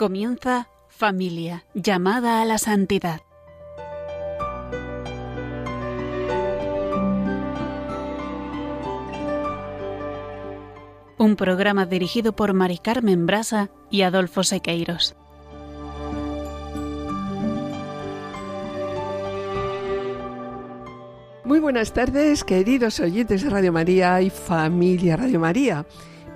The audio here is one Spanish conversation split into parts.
Comienza Familia, llamada a la santidad. Un programa dirigido por Mari Carmen Brasa y Adolfo Sequeiros. Muy buenas tardes, queridos oyentes de Radio María y familia Radio María.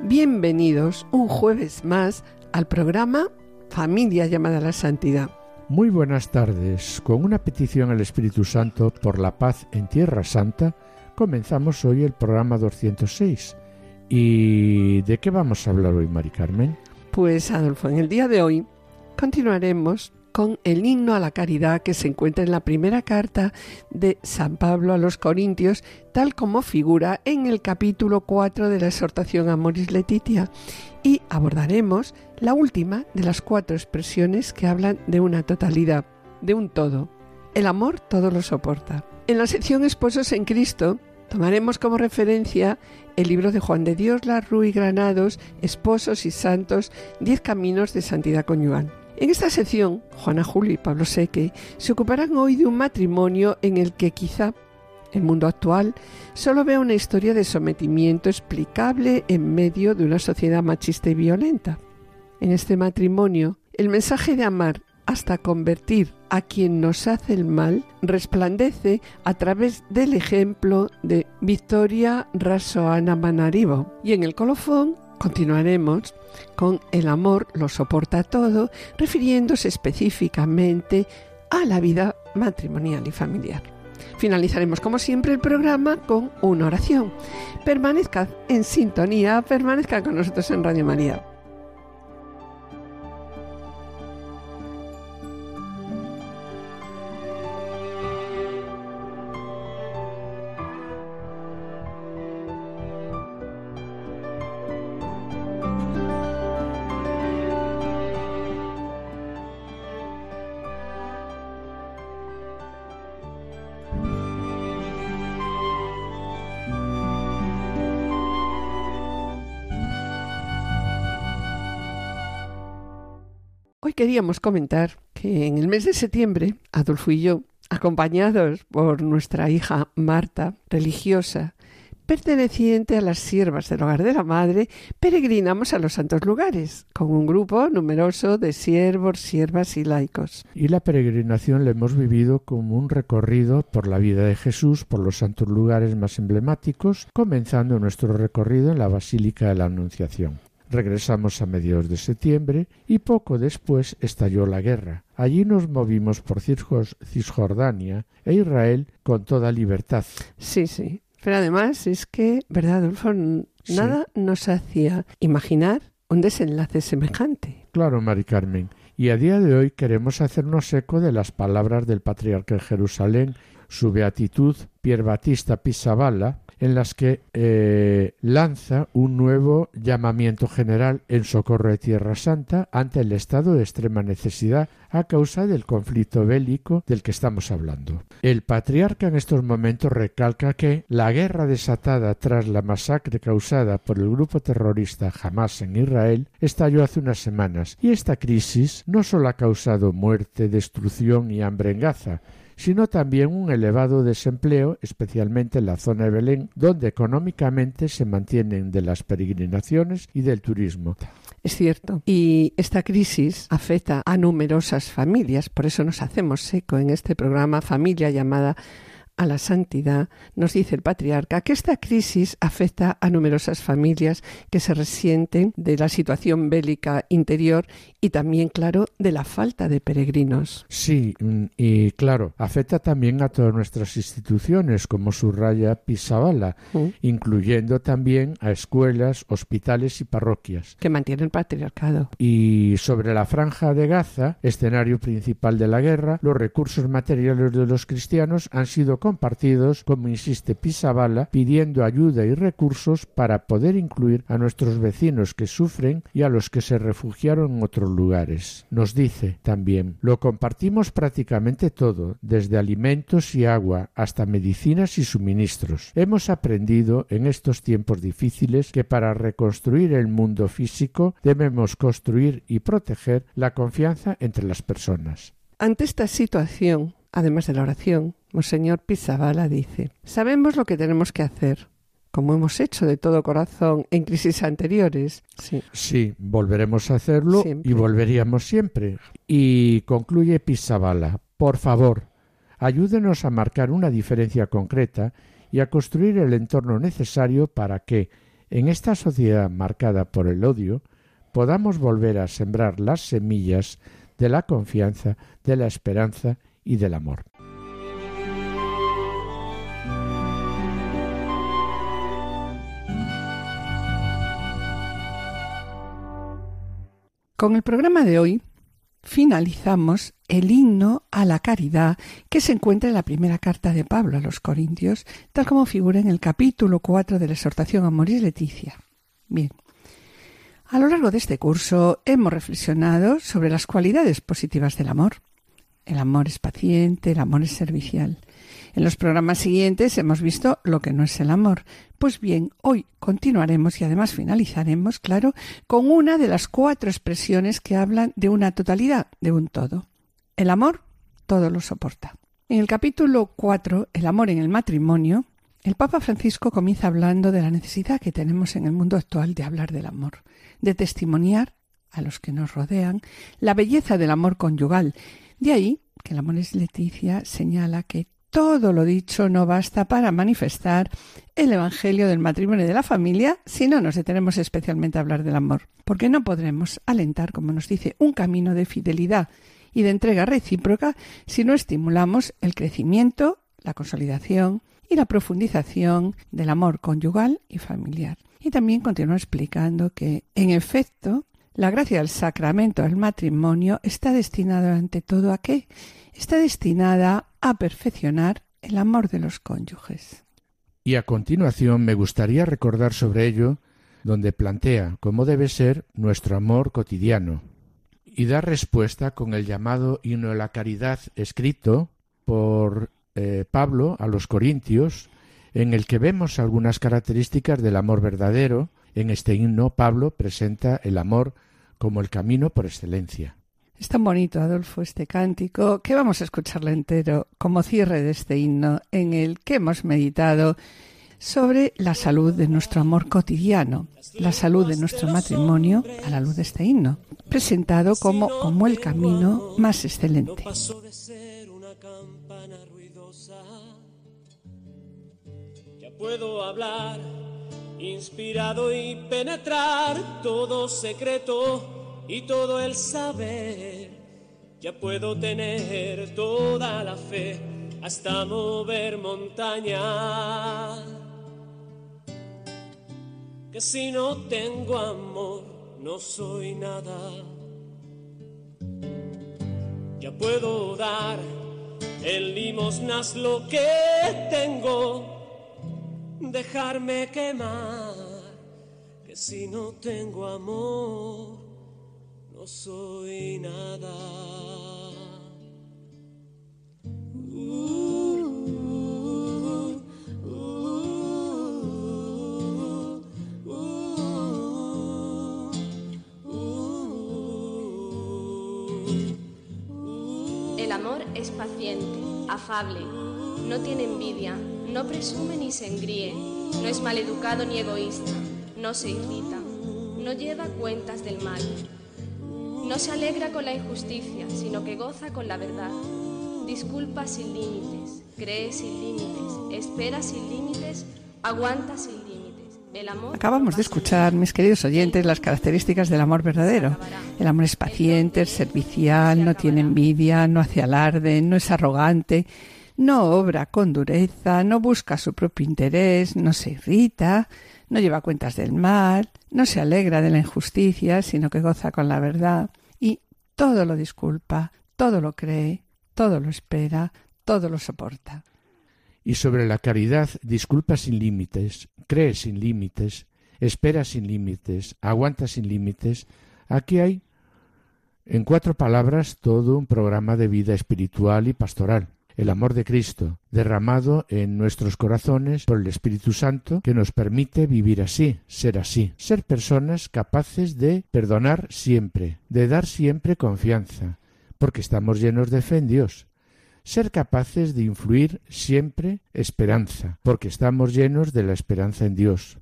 Bienvenidos un jueves más al programa Familia llamada a la Santidad. Muy buenas tardes. Con una petición al Espíritu Santo por la paz en Tierra Santa, comenzamos hoy el programa 206. ¿Y de qué vamos a hablar hoy, Mari Carmen? Pues, Adolfo, en el día de hoy continuaremos con el himno a la caridad que se encuentra en la primera carta de San Pablo a los Corintios, tal como figura en el capítulo 4 de la exhortación a Moris Letitia, y abordaremos la última de las cuatro expresiones que hablan de una totalidad, de un todo. El amor todo lo soporta. En la sección Esposos en Cristo tomaremos como referencia el libro de Juan de Dios Larru y Granados, Esposos y Santos, Diez Caminos de Santidad Conyugal. En esta sección, Juana Julio y Pablo Seque se ocuparán hoy de un matrimonio en el que quizá el mundo actual solo vea una historia de sometimiento explicable en medio de una sociedad machista y violenta. En este matrimonio, el mensaje de amar hasta convertir a quien nos hace el mal resplandece a través del ejemplo de Victoria Rasoana Manarivo. Y en el colofón Continuaremos con El amor lo soporta todo, refiriéndose específicamente a la vida matrimonial y familiar. Finalizaremos como siempre el programa con una oración. Permanezcad en sintonía, permanezcad con nosotros en Radio María. Queríamos comentar que en el mes de septiembre, Adolfo y yo, acompañados por nuestra hija Marta, religiosa, perteneciente a las siervas del hogar de la madre, peregrinamos a los santos lugares, con un grupo numeroso de siervos, siervas y laicos. Y la peregrinación la hemos vivido como un recorrido por la vida de Jesús, por los santos lugares más emblemáticos, comenzando nuestro recorrido en la Basílica de la Anunciación. Regresamos a mediados de septiembre y poco después estalló la guerra. Allí nos movimos por Cisjordania e Israel con toda libertad. Sí, sí. Pero además es que, ¿verdad, Adolfo? Nada nos hacía imaginar un desenlace semejante. Claro, Mari Carmen. Y a día de hoy queremos hacernos eco de las palabras del patriarca de Jerusalén, su beatitud Pier Batista Pisaballa, en las que eh, lanza un nuevo llamamiento general en socorro de Tierra Santa ante el estado de extrema necesidad a causa del conflicto bélico del que estamos hablando. El patriarca en estos momentos recalca que la guerra desatada tras la masacre causada por el grupo terrorista Hamas en Israel estalló hace unas semanas y esta crisis no solo ha causado muerte, destrucción y hambre en Gaza, sino también un elevado desempleo, especialmente en la zona de Belén, donde económicamente se mantienen de las peregrinaciones y del turismo. Es cierto. Y esta crisis afecta a numerosas familias, por eso nos hacemos eco en este programa Familia llamada a la santidad, nos dice el patriarca que esta crisis afecta a numerosas familias que se resienten de la situación bélica interior y también, claro, de la falta de peregrinos. Sí, mm, y claro, afecta también a todas nuestras instituciones, como subraya Pisabala, mm. incluyendo también a escuelas, hospitales y parroquias. Que mantienen el patriarcado. Y sobre la franja de Gaza, escenario principal de la guerra, los recursos materiales de los cristianos han sido compartidos, como insiste Pisabala, pidiendo ayuda y recursos para poder incluir a nuestros vecinos que sufren y a los que se refugiaron en otros lugares. Nos dice también, lo compartimos prácticamente todo, desde alimentos y agua hasta medicinas y suministros. Hemos aprendido en estos tiempos difíciles que para reconstruir el mundo físico debemos construir y proteger la confianza entre las personas. Ante esta situación, además de la oración, Monseñor Pisabala dice Sabemos lo que tenemos que hacer, como hemos hecho de todo corazón en crisis anteriores. Sí, sí volveremos a hacerlo y volveríamos siempre. Y concluye Pisabala, por favor, ayúdenos a marcar una diferencia concreta y a construir el entorno necesario para que, en esta sociedad marcada por el odio, podamos volver a sembrar las semillas de la confianza, de la esperanza y del amor. Con el programa de hoy finalizamos el himno a la caridad que se encuentra en la primera carta de Pablo a los Corintios, tal como figura en el capítulo 4 de la exhortación a Moris Leticia. Bien, a lo largo de este curso hemos reflexionado sobre las cualidades positivas del amor. El amor es paciente, el amor es servicial. En los programas siguientes hemos visto lo que no es el amor. Pues bien, hoy continuaremos y además finalizaremos, claro, con una de las cuatro expresiones que hablan de una totalidad, de un todo. El amor todo lo soporta. En el capítulo 4, El amor en el matrimonio, el Papa Francisco comienza hablando de la necesidad que tenemos en el mundo actual de hablar del amor, de testimoniar a los que nos rodean la belleza del amor conyugal. De ahí que el amor es Leticia señala que todo lo dicho no basta para manifestar el Evangelio del matrimonio y de la familia si no nos detenemos especialmente a hablar del amor, porque no podremos alentar, como nos dice, un camino de fidelidad y de entrega recíproca si no estimulamos el crecimiento, la consolidación y la profundización del amor conyugal y familiar. Y también continúa explicando que, en efecto, la gracia del sacramento del matrimonio está destinada ante todo a qué? Está destinada a perfeccionar el amor de los cónyuges. Y a continuación me gustaría recordar sobre ello donde plantea cómo debe ser nuestro amor cotidiano y da respuesta con el llamado himno de la caridad escrito por eh, Pablo a los Corintios, en el que vemos algunas características del amor verdadero. En este himno Pablo presenta el amor como el camino por excelencia. Es tan bonito, Adolfo, este cántico, que vamos a escucharlo entero como cierre de este himno en el que hemos meditado sobre la salud de nuestro amor cotidiano, la salud de nuestro matrimonio a la luz de este himno, presentado como, como el camino más excelente. Puedo hablar, inspirado y penetrar todo secreto y todo el saber. Ya puedo tener toda la fe hasta mover montaña. Que si no tengo amor, no soy nada. Ya puedo dar en limosnas lo que tengo, dejarme quemar. Que si no tengo amor, soy nada. El amor es paciente, afable, no tiene envidia, no presume ni se engríe, no es maleducado ni egoísta, no se irrita, no lleva cuentas del mal no se alegra con la injusticia, sino que goza con la verdad. Disculpa sin límites, cree sin límites, espera sin límites, aguanta sin límites. El amor Acabamos de escuchar, mis queridos oyentes, las características del amor verdadero. El amor es paciente, es servicial, no tiene envidia, no hace alarde, no es arrogante, no obra con dureza, no busca su propio interés, no se irrita, no lleva cuentas del mal, no se alegra de la injusticia, sino que goza con la verdad, y todo lo disculpa, todo lo cree, todo lo espera, todo lo soporta. Y sobre la caridad, disculpa sin límites, cree sin límites, espera sin límites, aguanta sin límites. Aquí hay, en cuatro palabras, todo un programa de vida espiritual y pastoral. El amor de Cristo, derramado en nuestros corazones por el Espíritu Santo, que nos permite vivir así, ser así, ser personas capaces de perdonar siempre, de dar siempre confianza, porque estamos llenos de fe en Dios, ser capaces de influir siempre esperanza, porque estamos llenos de la esperanza en Dios.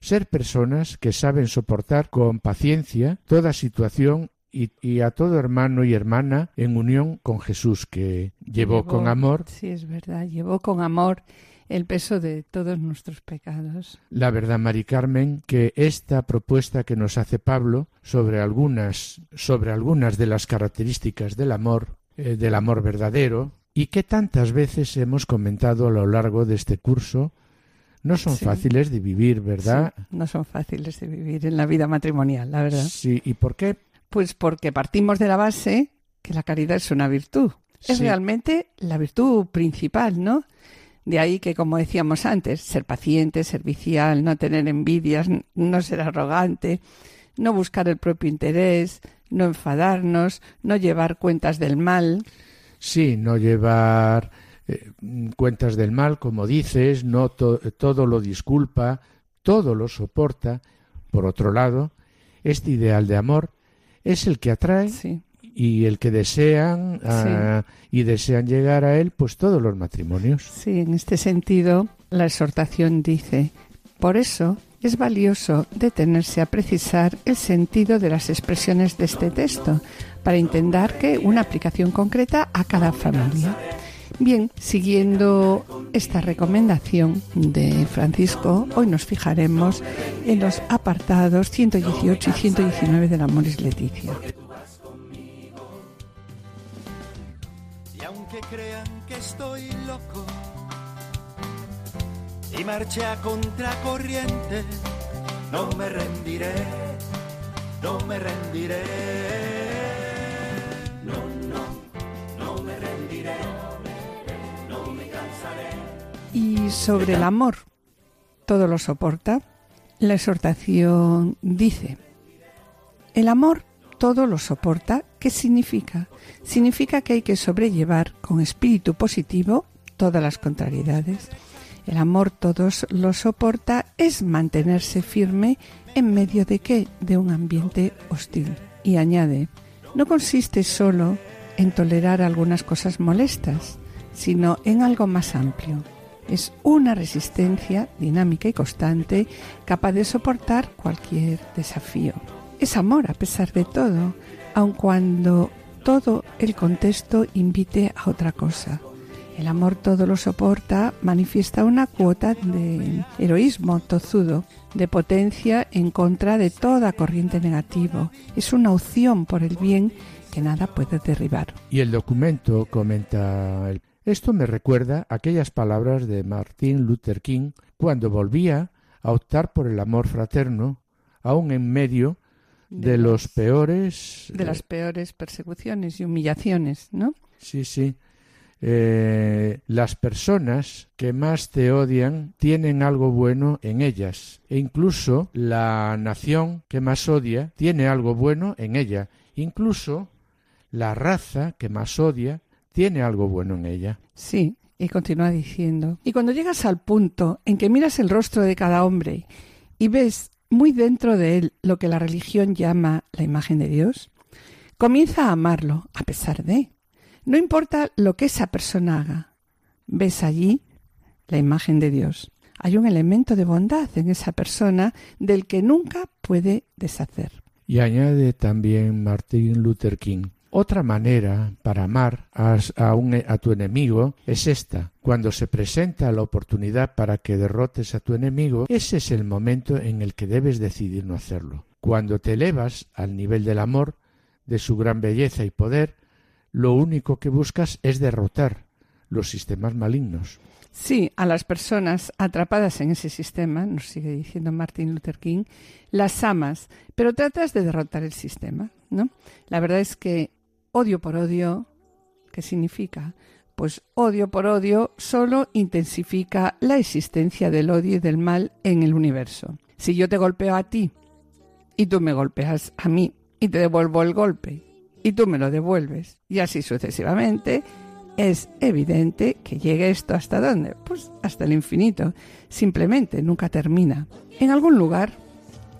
Ser personas que saben soportar con paciencia toda situación y, a todo hermano y hermana en unión con Jesús, que llevó, con amor. Sí, es verdad, llevó con amor el peso de todos nuestros pecados. La verdad, Mari Carmen, que esta propuesta que nos hace Pablo sobre algunas, sobre algunas de las características del amor, eh, del amor verdadero, y que tantas veces hemos comentado a lo largo de este curso, no son fáciles de vivir, ¿verdad? no son fáciles de vivir en la vida matrimonial, la verdad. Sí, ¿y por qué? Pues porque partimos de la base que la caridad es una virtud. Es realmente la virtud principal, ¿no? De ahí que, como decíamos antes, ser paciente, servicial, no tener envidias, no ser arrogante, no buscar el propio interés, no enfadarnos, no llevar cuentas del mal. Sí, no llevar eh, cuentas del mal, como dices, no todo lo disculpa, todo lo soporta. Por otro lado, este ideal de amor es el que atrae y el que desean ah, y desean llegar a él, pues todos los matrimonios. Sí, en este sentido, la exhortación dice, por eso es valioso detenerse a precisar el sentido de las expresiones de este texto para intentar que una aplicación concreta a cada familia. Bien, siguiendo esta recomendación de Francisco, hoy nos fijaremos en los apartados 118 y 119 del Amoris Leticia. Y aunque crean que estoy loco y marche a contracorriente, no me rendiré, no me rendiré. Sobre el amor, todo lo soporta. La exhortación dice, el amor todo lo soporta. ¿Qué significa? Significa que hay que sobrellevar con espíritu positivo todas las contrariedades. El amor todos lo soporta es mantenerse firme en medio de qué? De un ambiente hostil. Y añade, no consiste solo en tolerar algunas cosas molestas, sino en algo más amplio, es una resistencia dinámica y constante capaz de soportar cualquier desafío. Es amor a pesar de todo, aun cuando todo el contexto invite a otra cosa. El amor todo lo soporta, manifiesta una cuota de heroísmo tozudo, de potencia en contra de toda corriente negativo. Es una opción por el bien que nada puede derribar. Y el documento, comenta esto me recuerda aquellas palabras de Martin Luther King cuando volvía a optar por el amor fraterno, aun en medio de, los peores de las peores persecuciones y humillaciones, ¿no? Sí, sí. Eh, las personas que más te odian tienen algo bueno en ellas e incluso la nación que más odia tiene algo bueno en ella incluso la raza que más odia tiene algo bueno en ella. Sí, y continúa diciendo, y cuando llegas al punto en que miras el rostro de cada hombre y ves muy dentro de él lo que la religión llama la imagen de Dios, comienza a amarlo a pesar de. No importa lo que esa persona haga, ves allí la imagen de Dios. Hay un elemento de bondad en esa persona del que nunca puede deshacer. Y añade también Martin Luther King, otra manera para amar a, a, tu enemigo es esta. Cuando se presenta la oportunidad para que derrotes a tu enemigo, ese es el momento en el que debes decidir no hacerlo. Cuando te elevas al nivel del amor, de su gran belleza y poder, lo único que buscas es derrotar los sistemas malignos. Sí, a las personas atrapadas en ese sistema, nos sigue diciendo Martin Luther King, las amas, pero tratas de derrotar el sistema, ¿no? La verdad es que odio por odio, ¿qué significa? pues odio por odio solo intensifica la existencia del odio y del mal en el universo. Si yo te golpeo a ti y tú me golpeas a mí y te devuelvo el golpe y tú me lo devuelves y así sucesivamente, es evidente que llegue esto hasta dónde? Pues hasta el infinito. Simplemente nunca termina. En algún lugar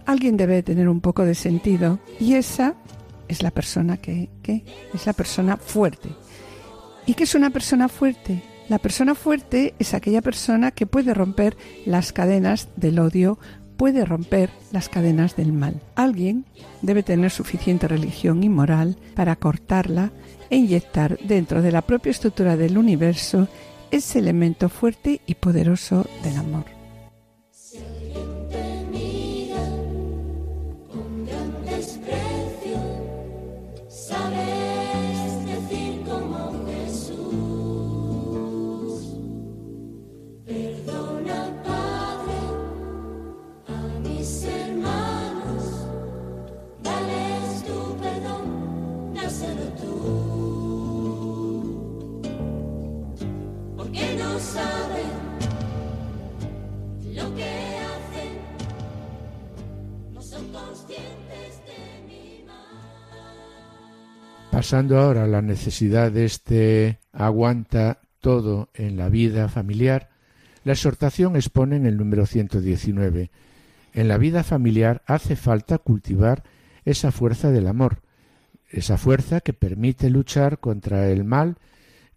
alguien debe tener un poco de sentido y esa es la persona que, que es la persona fuerte. ¿Y qué es una persona fuerte? La persona fuerte es aquella persona que puede romper las cadenas del odio, puede romper las cadenas del mal. Alguien debe tener suficiente religión y moral para cortarla e inyectar dentro de la propia estructura del universo ese elemento fuerte y poderoso del amor. Pasando ahora a la necesidad de este aguanta todo en la vida familiar, la exhortación expone en el número 119. En la vida familiar hace falta cultivar esa fuerza del amor, esa fuerza que permite luchar contra el mal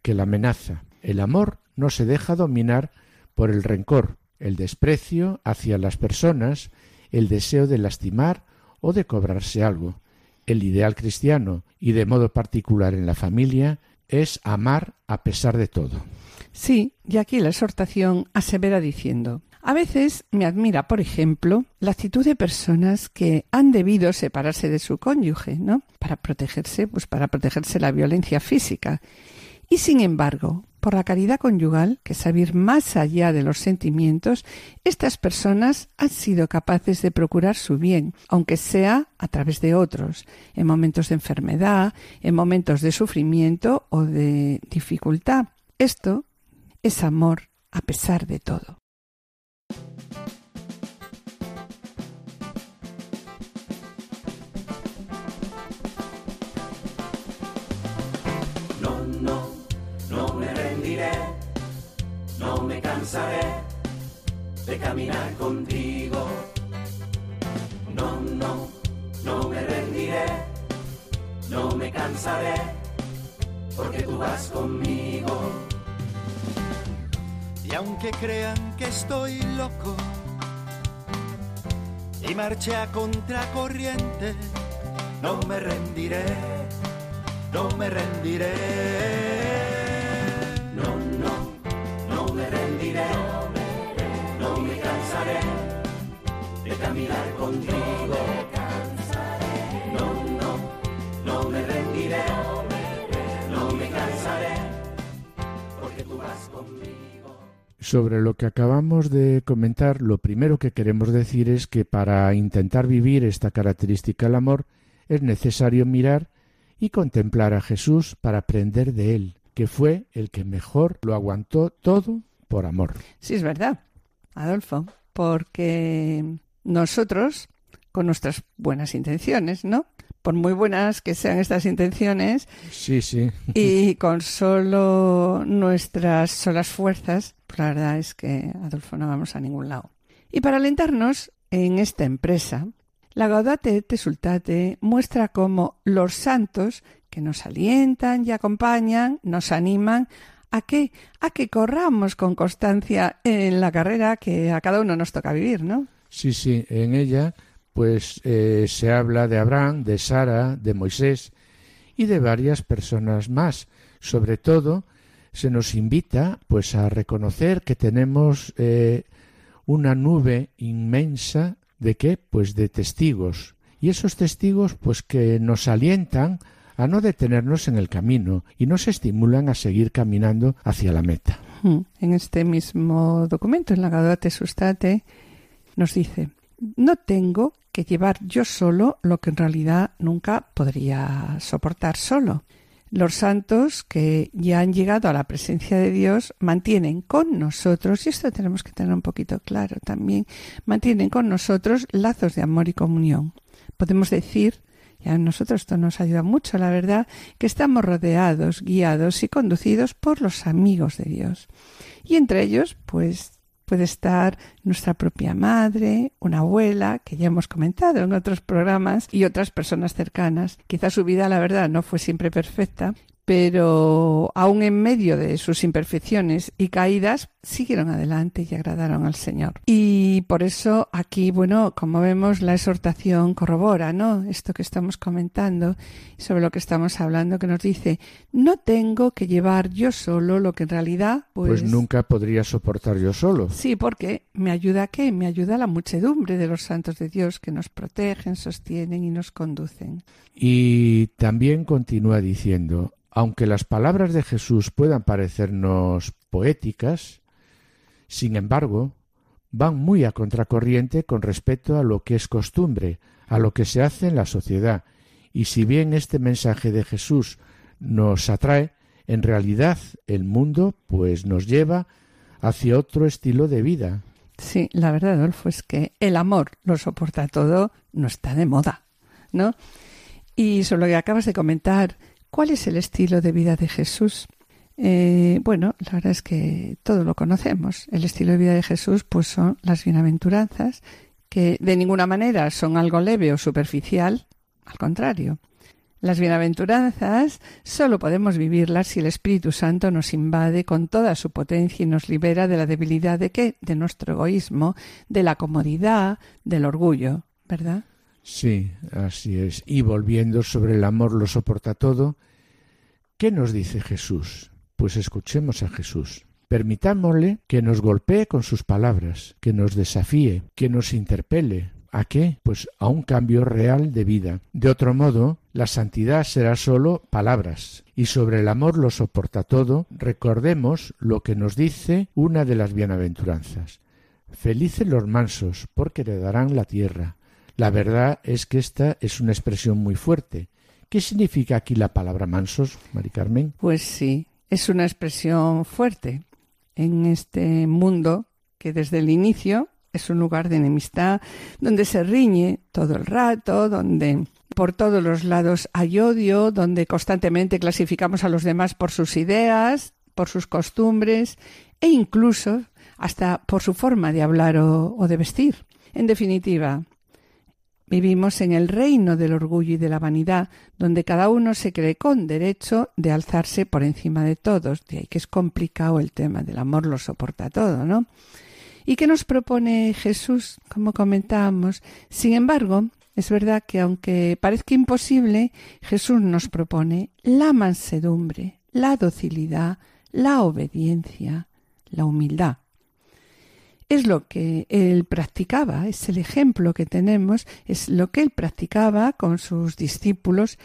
que la amenaza. El amor no se deja dominar por el rencor, el desprecio hacia las personas, el deseo de lastimar o de cobrarse algo. El ideal cristiano, y de modo particular en la familia, es amar a pesar de todo. Sí, y aquí la exhortación asevera diciendo a veces me admira, por ejemplo, la actitud de personas que han debido separarse de su cónyuge, ¿no? Para protegerse, pues para protegerse la violencia física. Y sin embargo, por la caridad conyugal, que es más allá de los sentimientos, estas personas han sido capaces de procurar su bien, aunque sea a través de otros, en momentos de enfermedad, en momentos de sufrimiento o de dificultad. Esto es amor a pesar de todo. De caminar contigo. No, no, no me rendiré, no me cansaré, porque tú vas conmigo. Y aunque crean que estoy loco y marche a contracorriente, no me rendiré, no me rendiré. Caminar contigo. No, no, no me rendiré, no me cansaré, porque tú vas conmigo. Sobre lo que acabamos de comentar, lo primero que queremos decir es que para intentar vivir esta característica del amor es necesario mirar y contemplar a Jesús para aprender de él, que fue el que mejor lo aguantó todo por amor. Sí, es verdad, Adolfo, porque nosotros, con nuestras buenas intenciones, ¿no? Por muy buenas que sean estas intenciones, sí, sí. y con solo nuestras solas fuerzas, pues la verdad es que, Adolfo, no vamos a ningún lado. Y para alentarnos en esta empresa, la Gaudate et Sultate muestra cómo los santos que nos alientan y acompañan, nos animan a que a que corramos con constancia en la carrera que a cada uno nos toca vivir, ¿no? Sí, sí, en ella pues eh, se habla de Abraham, de Sara, de Moisés y de varias personas más. Sobre todo se nos invita pues a reconocer que tenemos eh, una nube inmensa de qué? Pues de testigos. Y esos testigos pues que nos alientan a no detenernos en el camino y nos estimulan a seguir caminando hacia la meta. En este mismo documento, en la Gaudate Sustate, nos dice, no tengo que llevar yo solo lo que en realidad nunca podría soportar solo. Los santos que ya han llegado a la presencia de Dios mantienen con nosotros, y esto tenemos que tener un poquito claro también, mantienen con nosotros lazos de amor y comunión. Podemos decir, y a nosotros esto nos ayuda mucho, la verdad, que estamos rodeados, guiados y conducidos por los amigos de Dios. Y entre ellos, pues puede estar nuestra propia madre, una abuela, que ya hemos comentado en otros programas, y otras personas cercanas. Quizá su vida, la verdad, no fue siempre perfecta, pero aún en medio de sus imperfecciones y caídas, siguieron adelante y agradaron al Señor. Y por eso aquí, bueno, como vemos, la exhortación corrobora, ¿no? Esto que estamos comentando, sobre lo que estamos hablando, que nos dice, no tengo que llevar yo solo lo que en realidad, pues... Pues nunca podría soportar yo solo. Sí, porque me ayuda a qué? Me ayuda la muchedumbre de los santos de Dios que nos protegen, sostienen y nos conducen. Y también continúa diciendo, aunque las palabras de Jesús puedan parecernos poéticas, sin embargo, van muy a contracorriente con respecto a lo que es costumbre, a lo que se hace en la sociedad, y si bien este mensaje de Jesús nos atrae, en realidad el mundo pues nos lleva hacia otro estilo de vida. Sí, la verdad, Adolfo, es que el amor lo soporta todo, no está de moda, ¿no? Y sobre lo que acabas de comentar, ¿Cuál es el estilo de vida de Jesús? Eh, bueno, la verdad es que todo lo conocemos. El estilo de vida de Jesús, pues son las bienaventuranzas, que de ninguna manera son algo leve o superficial, al contrario. Las bienaventuranzas solo podemos vivirlas si el Espíritu Santo nos invade con toda su potencia y nos libera de la debilidad de qué? De nuestro egoísmo, de la comodidad, del orgullo, ¿verdad? Sí, así es. Y volviendo sobre el amor lo soporta todo, ¿qué nos dice Jesús? Pues escuchemos a Jesús. Permitámosle que nos golpee con sus palabras, que nos desafíe, que nos interpele. ¿A qué? Pues a un cambio real de vida. De otro modo, la santidad será sólo palabras. Y sobre el amor lo soporta todo, recordemos lo que nos dice una de las bienaventuranzas. Felices los mansos, porque heredarán la tierra. La verdad es que esta es una expresión muy fuerte. ¿Qué significa aquí la palabra mansos, Mari Carmen? Pues sí, es una expresión fuerte en este mundo que desde el inicio es un lugar de enemistad, donde se riñe todo el rato, donde por todos los lados hay odio, donde constantemente clasificamos a los demás por sus ideas, por sus costumbres e incluso hasta por su forma de hablar o, o de vestir. En definitiva, Vivimos en el reino del orgullo y de la vanidad, donde cada uno se cree con derecho de alzarse por encima de todos. De ahí que es complicado el tema del amor, lo soporta todo, ¿no? ¿Y qué nos propone Jesús? Como comentábamos. Sin embargo, es verdad que aunque parezca imposible, Jesús nos propone la mansedumbre, la docilidad, la obediencia, la humildad es lo que él practicaba, es el ejemplo que tenemos, es lo que él practicaba con sus discípulos.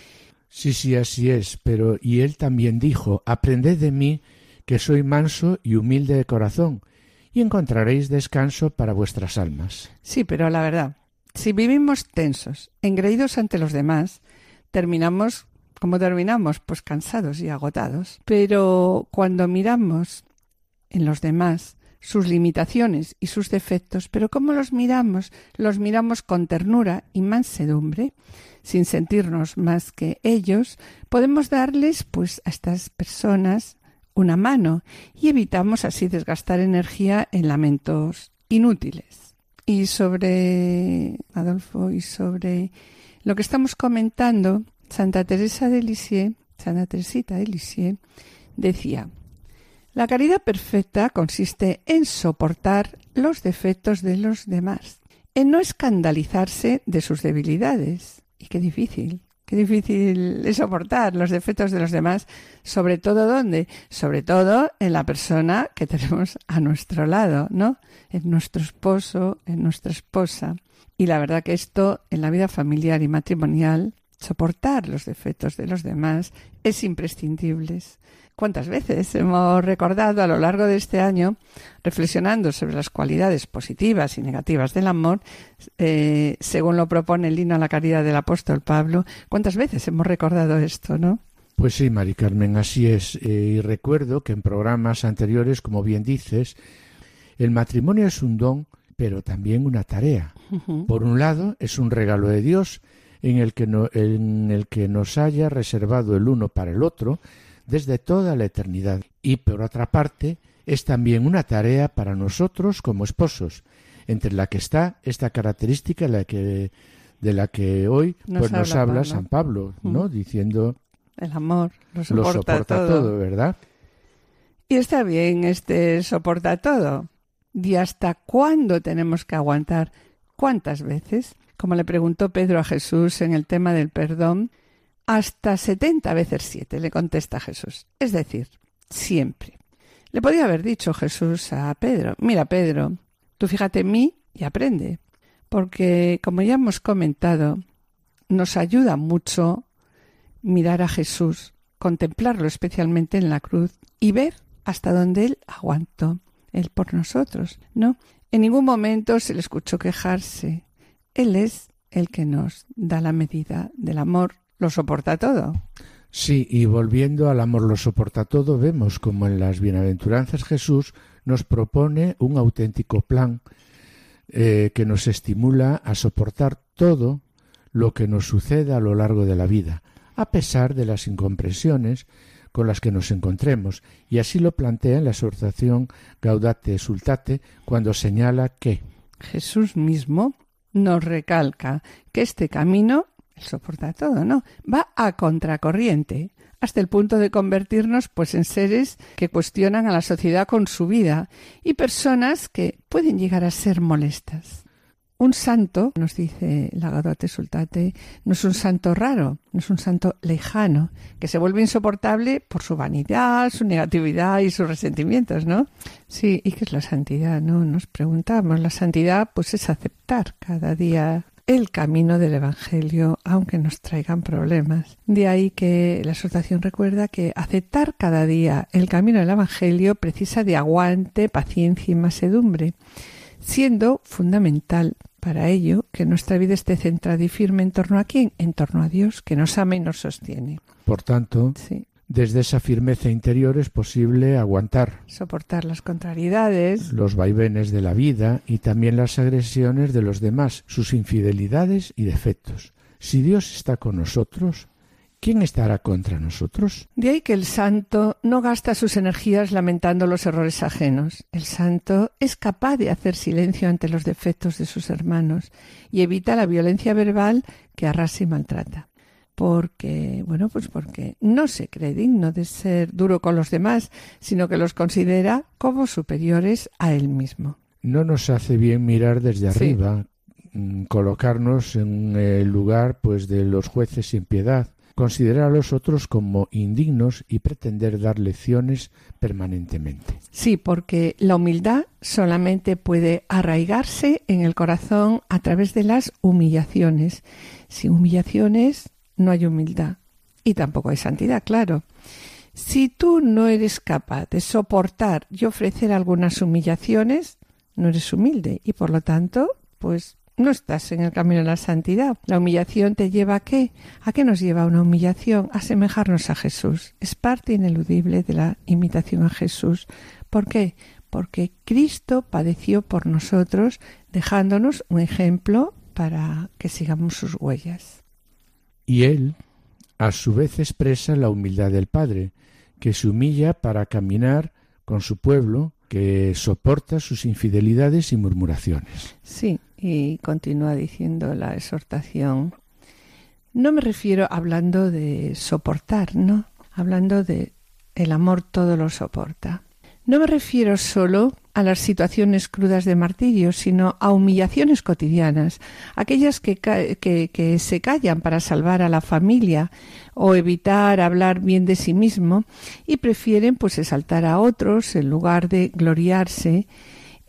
Sí, sí, así es, pero y él también dijo, aprended de mí, que soy manso y humilde de corazón, y encontraréis descanso para vuestras almas. Sí, pero la verdad, si vivimos tensos, engreídos ante los demás, terminamos como terminamos, pues cansados y agotados. Pero cuando miramos en los demás, sus limitaciones y sus defectos, pero ¿cómo los miramos? Los miramos con ternura y mansedumbre, sin sentirnos más que ellos, podemos darles pues a estas personas una mano y evitamos así desgastar energía en lamentos inútiles. Y sobre Adolfo y sobre lo que estamos comentando, Santa Teresa de Lisieux, Santa Teresita de Lisieux, decía la caridad perfecta consiste en soportar los defectos de los demás, en no escandalizarse de sus debilidades. Y qué difícil, qué difícil es soportar los defectos de los demás, sobre todo dónde, sobre todo en la persona que tenemos a nuestro lado, ¿no? En nuestro esposo, en nuestra esposa. Y la verdad que esto en la vida familiar y matrimonial, soportar los defectos de los demás es imprescindible. ¿Cuántas veces hemos recordado a lo largo de este año, reflexionando sobre las cualidades positivas y negativas del amor, eh, según lo propone el himno a la caridad del apóstol Pablo? ¿Cuántas veces hemos recordado esto, no? Pues sí, Mari Carmen, así es. Eh, y recuerdo que en programas anteriores, como bien dices, el matrimonio es un don, pero también una tarea. Por un lado, es un regalo de Dios en el, que no- en el que nos haya reservado el uno para el otro desde toda la eternidad. Y por otra parte, es también una tarea para nosotros como esposos, entre la que está esta característica de la que, de la que hoy Nos pues, nos habla Pablo. San Pablo, ¿no? Diciendo El amor lo soporta todo. todo, ¿verdad? Y está bien este soporta todo. ¿Y hasta cuándo tenemos que aguantar? ¿Cuántas veces? Como le preguntó Pedro a Jesús en el tema del perdón, hasta 70 veces 7, le contesta Jesús. Es decir, siempre. Le podía haber dicho Jesús a Pedro, mira Pedro, tú fíjate en mí y aprende. Porque, como ya hemos comentado, nos ayuda mucho mirar a Jesús, contemplarlo especialmente en la cruz y ver hasta dónde Él aguantó, Él por nosotros, ¿no? En ningún momento se le escuchó quejarse. Él es el que nos da la medida del amor, lo soporta todo. Sí, y volviendo al amor lo soporta todo, vemos como en las bienaventuranzas Jesús nos propone un auténtico plan eh, que nos estimula a soportar todo lo que nos suceda a lo largo de la vida, a pesar de las incomprensiones con las que nos encontremos, y así lo plantea en la exhortación Gaudate Sultate cuando señala que Jesús mismo nos recalca que este camino, soporta todo, ¿no? Va a contracorriente, hasta el punto de convertirnos pues en seres que cuestionan a la sociedad con su vida y personas que pueden llegar a ser molestas. Un santo, nos dice la Sultate, no es un santo raro, no es un santo lejano, que se vuelve insoportable por su vanidad, su negatividad y sus resentimientos, ¿no? Sí, ¿y qué es la santidad? No, nos preguntamos. La santidad, pues, es aceptar cada día el camino del Evangelio, aunque nos traigan problemas. De ahí que la exhortación recuerda que aceptar cada día el camino del Evangelio precisa de aguante, paciencia y masedumbre, siendo fundamental para ello que nuestra vida esté centrada y firme en torno a quién, en torno a Dios, que nos ama y nos sostiene. Por tanto, Sí. Desde esa firmeza interior es posible aguantar Soportar las contrariedades, los vaivenes de la vida y también las agresiones de los demás, sus infidelidades y defectos. Si Dios está con nosotros, ¿quién estará contra nosotros? De ahí que el santo no gasta sus energías lamentando los errores ajenos. El santo es capaz de hacer silencio ante los defectos de sus hermanos y evita la violencia verbal que arrasa y maltrata. Porque, bueno, pues porque no se cree digno de ser duro con los demás, sino que los considera como superiores a él mismo. No nos hace bien mirar desde arriba, mm, colocarnos en el lugar pues de los jueces sin piedad, considerar a los otros como indignos y pretender dar lecciones permanentemente. Sí, porque la humildad solamente puede arraigarse en el corazón a través de las humillaciones. Sin humillaciones no hay humildad y tampoco hay santidad, claro. Si tú no eres capaz de soportar y ofrecer algunas humillaciones, no eres humilde y por lo tanto, pues no estás en el camino de la santidad. La humillación te lleva a qué? ¿A qué nos lleva una humillación? A asemejarnos a Jesús. Es parte ineludible de la imitación a Jesús. ¿Por qué? Porque Cristo padeció por nosotros, dejándonos un ejemplo para que sigamos sus huellas. Y él, a su vez, expresa la humildad del Padre, que se humilla para caminar con su pueblo, que soporta sus infidelidades y murmuraciones. Sí, y continúa diciendo la exhortación. No me refiero hablando de soportar, ¿no? Hablando de el amor todo lo soporta. No me refiero solo a las situaciones crudas de martirio, sino a humillaciones cotidianas, aquellas que, que se callan para salvar a la familia o evitar hablar bien de sí mismo y prefieren pues exaltar a otros en lugar de gloriarse.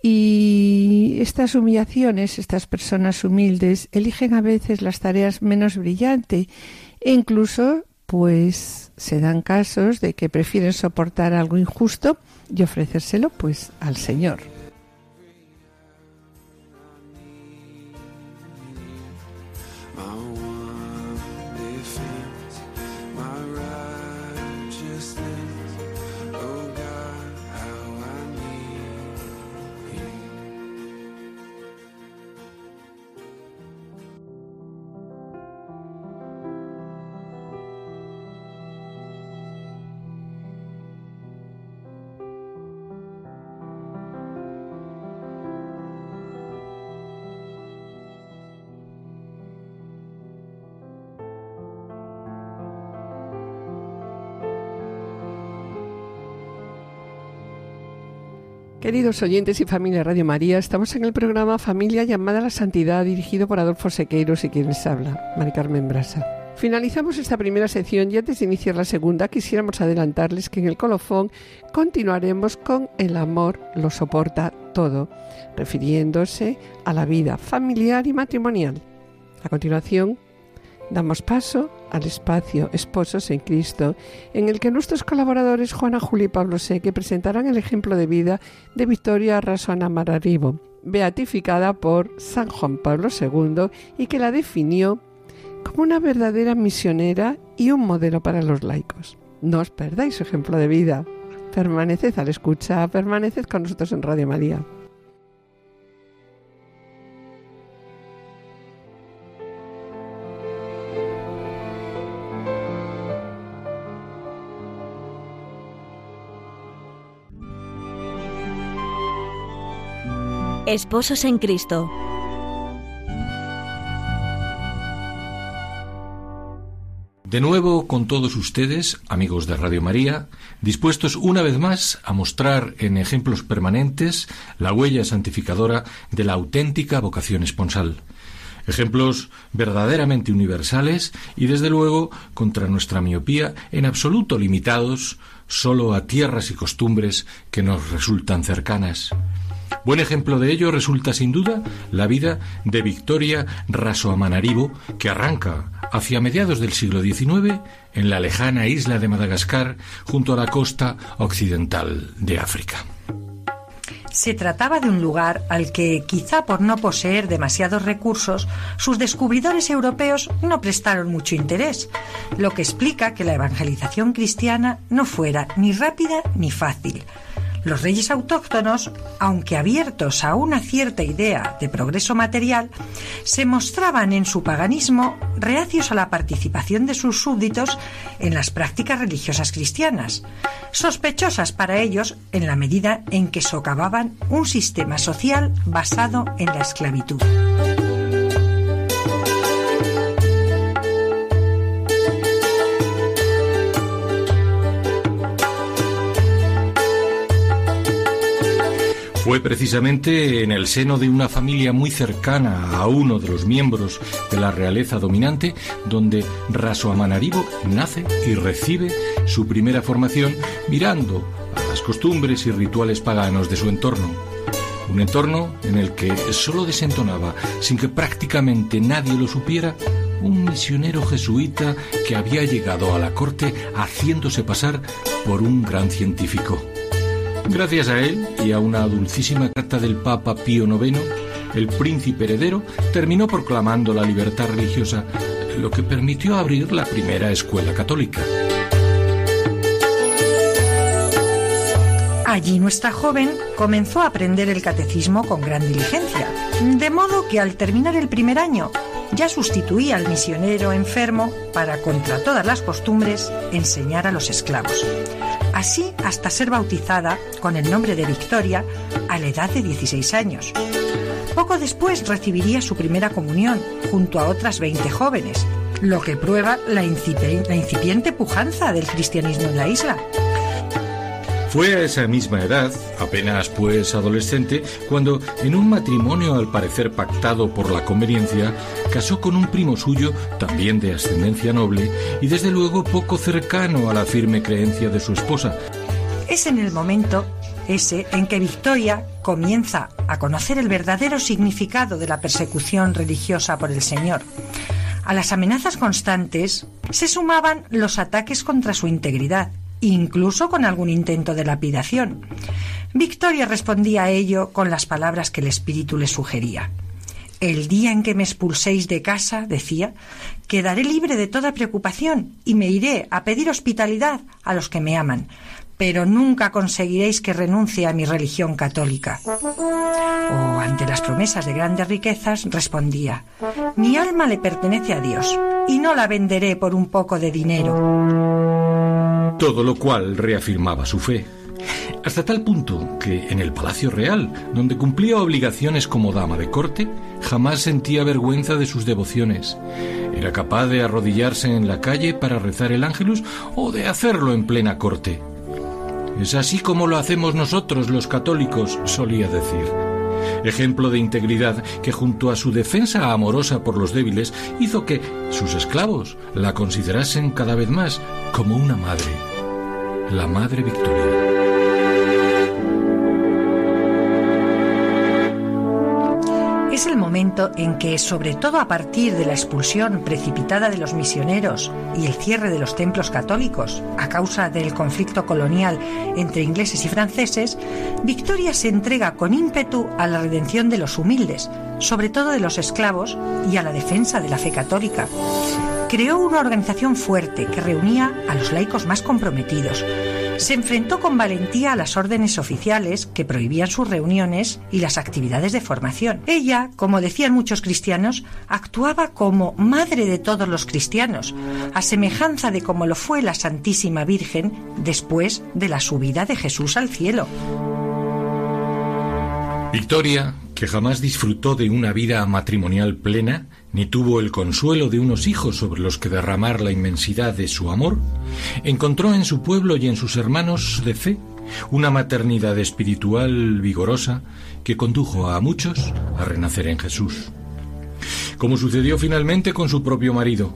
Y estas humillaciones, estas personas humildes, eligen a veces las tareas menos brillantes e incluso pues se dan casos de que prefieren soportar algo injusto y ofrecérselo pues al Señor. Queridos oyentes y familia Radio María, estamos en el programa Familia llamada a la Santidad, dirigido por Adolfo Sequeiros y quien les habla, Mari Carmen Brasa. Finalizamos esta primera sección y antes de iniciar la segunda quisiéramos adelantarles que en el colofón continuaremos con El amor lo soporta todo, refiriéndose a la vida familiar y matrimonial. A continuación, damos paso al espacio Esposos en Cristo, en el que nuestros colaboradores Juana Juli y Pablo Seque presentarán el ejemplo de vida de Victoria Rasona Mararibo, beatificada por San Juan Pablo II y que la definió como una verdadera misionera y un modelo para los laicos. No os perdáis su ejemplo de vida. Permaneced al escucha, permaneced con nosotros en Radio María. Esposos en Cristo. De nuevo con todos ustedes, amigos de Radio María, dispuestos una vez más a mostrar en ejemplos permanentes la huella santificadora de la auténtica vocación esponsal. Ejemplos verdaderamente universales y desde luego contra nuestra miopía en absoluto limitados solo a tierras y costumbres que nos resultan cercanas. Buen ejemplo de ello resulta sin duda la vida de Victoria Rasoamanaribo, que arranca hacia mediados del siglo XIX en la lejana isla de Madagascar, junto a la costa occidental de África. Se trataba de un lugar al que, quizá por no poseer demasiados recursos, sus descubridores europeos no prestaron mucho interés, lo que explica que la evangelización cristiana no fuera ni rápida ni fácil. Los reyes autóctonos, aunque abiertos a una cierta idea de progreso material, se mostraban en su paganismo reacios a la participación de sus súbditos en las prácticas religiosas cristianas, sospechosas para ellos en la medida en que socavaban un sistema social basado en la esclavitud. Fue precisamente en el seno de una familia muy cercana a uno de los miembros de la realeza dominante donde Rasoamanaribo nace y recibe su primera formación mirando a las costumbres y rituales paganos de su entorno. Un entorno en el que solo desentonaba, sin que prácticamente nadie lo supiera, un misionero jesuita que había llegado a la corte haciéndose pasar por un gran científico. Gracias a él y a una dulcísima carta del Papa Pío IX, el príncipe heredero terminó proclamando la libertad religiosa, lo que permitió abrir la primera escuela católica. Allí nuestra joven comenzó a aprender el catecismo con gran diligencia, de modo que al terminar el primer año ya sustituía al misionero enfermo para, contra todas las costumbres, enseñar a los esclavos así hasta ser bautizada con el nombre de Victoria a la edad de 16 años. Poco después recibiría su primera comunión junto a otras 20 jóvenes, lo que prueba la, incipiente pujanza del cristianismo en la isla. Fue a esa misma edad, apenas pues adolescente, cuando, en un matrimonio al parecer pactado por la conveniencia, casó con un primo suyo, también de ascendencia noble, y desde luego poco cercano a la firme creencia de su esposa. Es en el momento ese en que Victoria comienza a conocer el verdadero significado de la persecución religiosa por el Señor. A las amenazas constantes se sumaban los ataques contra su integridad incluso con algún intento de lapidación. Victoria respondía a ello con las palabras que el espíritu le sugería. El día en que me expulséis de casa, decía, quedaré libre de toda preocupación y me iré a pedir hospitalidad a los que me aman, pero nunca conseguiréis que renuncie a mi religión católica. O ante las promesas de grandes riquezas respondía, mi alma le pertenece a Dios y no la venderé por un poco de dinero. Todo lo cual reafirmaba su fe. Hasta tal punto que en el Palacio Real, donde cumplía obligaciones como dama de corte, jamás sentía vergüenza de sus devociones. Era capaz de arrodillarse en la calle para rezar el ángelus o de hacerlo en plena corte. Es así como lo hacemos nosotros los católicos, solía decir. Ejemplo de integridad que junto a su defensa amorosa por los débiles hizo que sus esclavos la considerasen cada vez más como una madre, la Madre Victoria. Es el momento en que, sobre todo a partir de la expulsión precipitada de los misioneros y el cierre de los templos católicos a causa del conflicto colonial entre ingleses y franceses, Victoria se entrega con ímpetu a la redención de los humildes, sobre todo de los esclavos, y a la defensa de la fe católica. Creó una organización fuerte que reunía a los laicos más comprometidos, se enfrentó con valentía a las órdenes oficiales que prohibían sus reuniones y las actividades de formación. Ella, como decían muchos cristianos, actuaba como madre de todos los cristianos, a semejanza de como lo fue la Santísima Virgen después de la subida de Jesús al cielo. Victoria, que jamás disfrutó de una vida matrimonial plena, ni tuvo el consuelo de unos hijos sobre los que derramar la inmensidad de su amor, encontró en su pueblo y en sus hermanos de fe una maternidad espiritual vigorosa que condujo a muchos a renacer en Jesús. Como sucedió finalmente con su propio marido.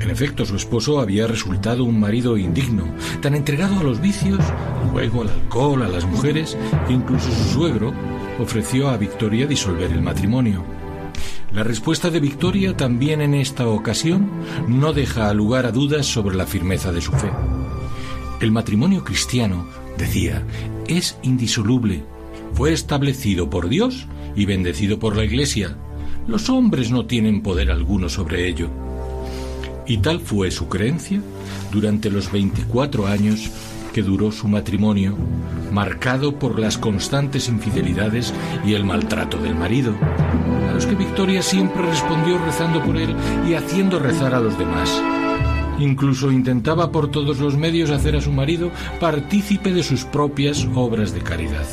En efecto, su esposo había resultado un marido indigno, tan entregado a los vicios, al juego, al alcohol, a las mujeres, que incluso su suegro ofreció a Victoria disolver el matrimonio. La respuesta de Victoria también en esta ocasión no deja lugar a dudas sobre la firmeza de su fe. El matrimonio cristiano, decía, es indisoluble. Fue establecido por Dios y bendecido por la Iglesia. Los hombres no tienen poder alguno sobre ello. Y tal fue su creencia durante los 24 años que duró su matrimonio, marcado por las constantes infidelidades y el maltrato del marido, a los que Victoria siempre respondió rezando por él y haciendo rezar a los demás. Incluso intentaba por todos los medios hacer a su marido partícipe de sus propias obras de caridad.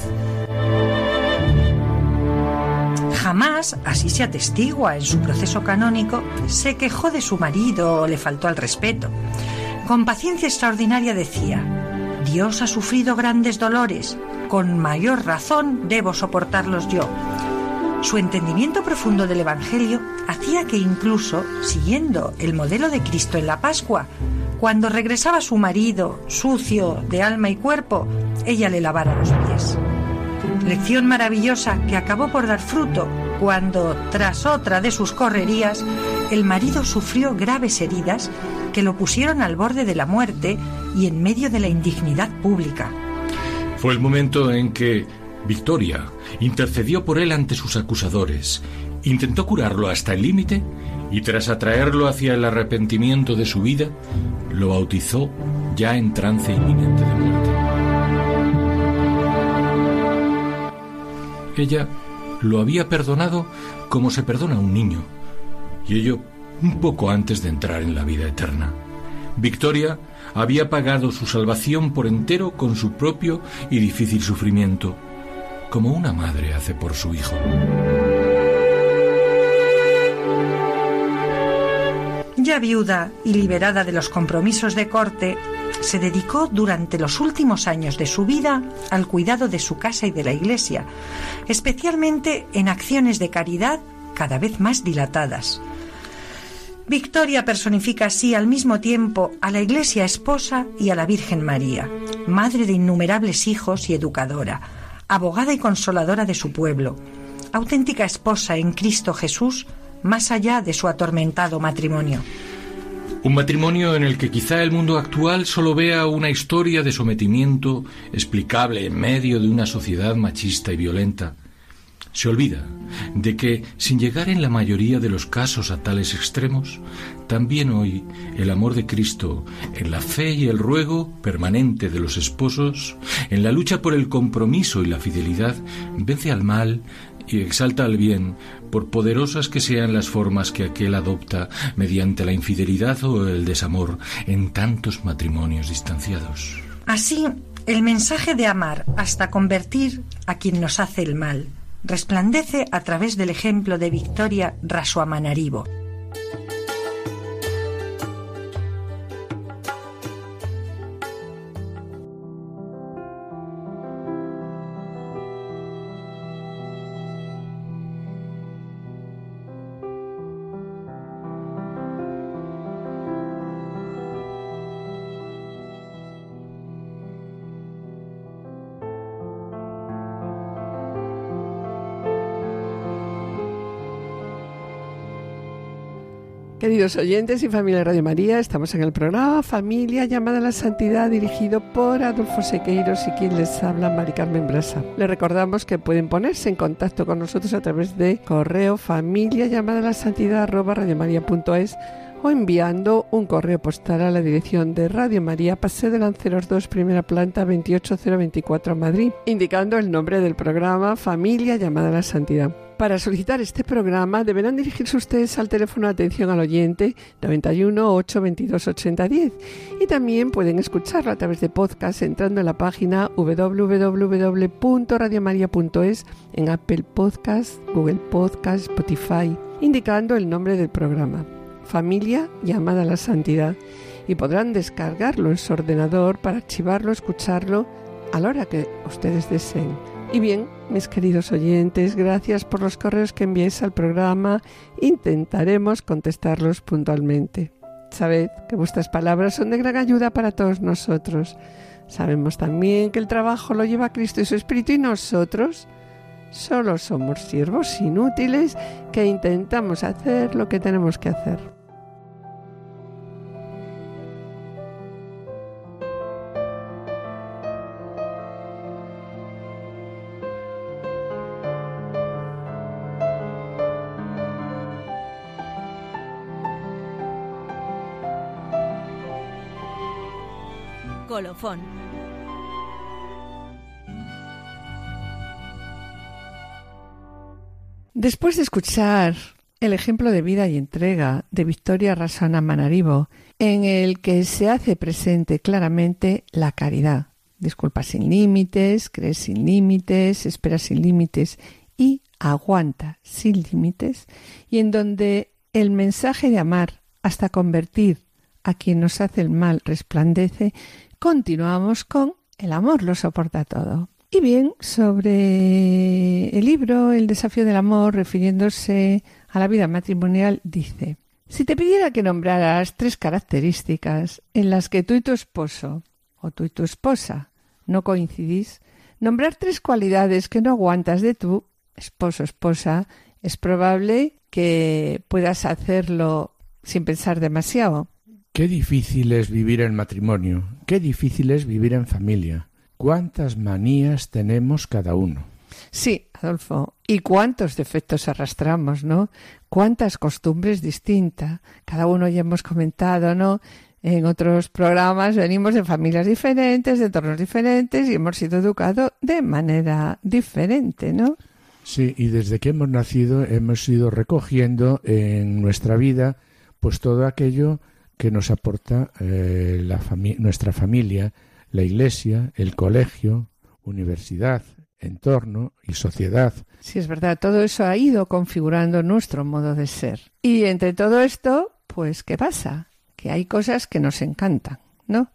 Jamás, así se atestigua en su proceso canónico, se quejó de su marido o le faltó al respeto. Con paciencia extraordinaria decía, Dios ha sufrido grandes dolores, con mayor razón debo soportarlos yo. Su entendimiento profundo del Evangelio hacía que incluso, siguiendo el modelo de Cristo en la Pascua, cuando regresaba su marido, sucio de alma y cuerpo, ella le lavara los pies. Lección maravillosa que acabó por dar fruto cuando, tras otra de sus correrías, el marido sufrió graves heridas que lo pusieron al borde de la muerte y en medio de la indignidad pública. Fue el momento en que Victoria intercedió por él ante sus acusadores, intentó curarlo hasta el límite y tras atraerlo hacia el arrepentimiento de su vida, lo bautizó ya en trance inminente de muerte. Ella lo había perdonado como se perdona a un niño, y ello un poco antes de entrar en la vida eterna. Victoria había pagado su salvación por entero con su propio y difícil sufrimiento, como una madre hace por su hijo. Ya viuda y liberada de los compromisos de corte, se dedicó durante los últimos años de su vida al cuidado de su casa y de la iglesia, especialmente en acciones de caridad cada vez más dilatadas. Victoria personifica así al mismo tiempo a la Iglesia esposa y a la Virgen María, madre de innumerables hijos y educadora, abogada y consoladora de su pueblo, auténtica esposa en Cristo Jesús, más allá de su atormentado matrimonio. Un matrimonio en el que quizá el mundo actual solo vea una historia de sometimiento explicable en medio de una sociedad machista y violenta se olvida de que, sin llegar en la mayoría de los casos a tales extremos, también hoy el amor de Cristo, en la fe y el ruego permanente de los esposos, en la lucha por el compromiso y la fidelidad, vence al mal y exalta al bien, por poderosas que sean las formas que aquel adopta mediante la infidelidad o el desamor en tantos matrimonios distanciados. Así, el mensaje de amar hasta convertir a quien nos hace el mal resplandece a través del ejemplo de Victoria Rasuamanaribo. Queridos oyentes y familia de Radio María, estamos en el programa Familia llamada a la Santidad dirigido por Adolfo Sequeiros y quien les habla, Mari Carmen Brasa. Les recordamos que pueden ponerse en contacto con nosotros a través de correo familia llamada a la santidad arroba radiomaria.es o enviando un correo postal a la dirección de Radio María, Paseo de Lanceros 2, primera planta 28024 Madrid, indicando el nombre del programa Familia llamada a la Santidad. Para solicitar este programa deberán dirigirse ustedes al teléfono de atención al oyente 91 822 8010 y también pueden escucharlo a través de podcast entrando en la página www.radiomaria.es en Apple Podcast, Google Podcast, Spotify, indicando el nombre del programa. Familia llamada a la Santidad. Y podrán descargarlo en su ordenador para archivarlo, escucharlo a la hora que ustedes deseen. Y bien, mis queridos oyentes, gracias por los correos que enviéis al programa. Intentaremos contestarlos puntualmente. Sabed que vuestras palabras son de gran ayuda para todos nosotros. Sabemos también que el trabajo lo lleva Cristo y su Espíritu y nosotros solo somos siervos inútiles que intentamos hacer lo que tenemos que hacer. Después de escuchar el ejemplo de vida y entrega de Victoria Rasana Manarivo, en el que se hace presente claramente la caridad. Disculpa sin límites, crees sin límites, espera sin límites y aguanta sin límites, y en donde el mensaje de amar hasta convertir a quien nos hace el mal resplandece, continuamos con El amor lo soporta todo. Y bien, sobre el libro El desafío del amor, refiriéndose a la vida matrimonial, dice, si te pidiera que nombraras tres características en las que tú y tu esposo o tú y tu esposa no coincidís, nombrar tres cualidades que no aguantas de tu esposo o esposa, es probable que puedas hacerlo sin pensar demasiado. Qué difícil es vivir en matrimonio, qué difícil es vivir en familia. ¿Cuántas manías tenemos cada uno? Sí, Adolfo. ¿Y cuántos defectos arrastramos, no? ¿Cuántas costumbres distintas? Cada uno ya hemos comentado, ¿no? En otros programas venimos de familias diferentes, de entornos diferentes y hemos sido educados de manera diferente, ¿no? Sí, y desde que hemos nacido hemos ido recogiendo en nuestra vida pues todo aquello que nos aporta eh, nuestra familia, la iglesia, el colegio, universidad, entorno y sociedad. Sí, es verdad, todo eso ha ido configurando nuestro modo de ser. Y entre todo esto, pues, ¿qué pasa? Que hay cosas que nos encantan, ¿no?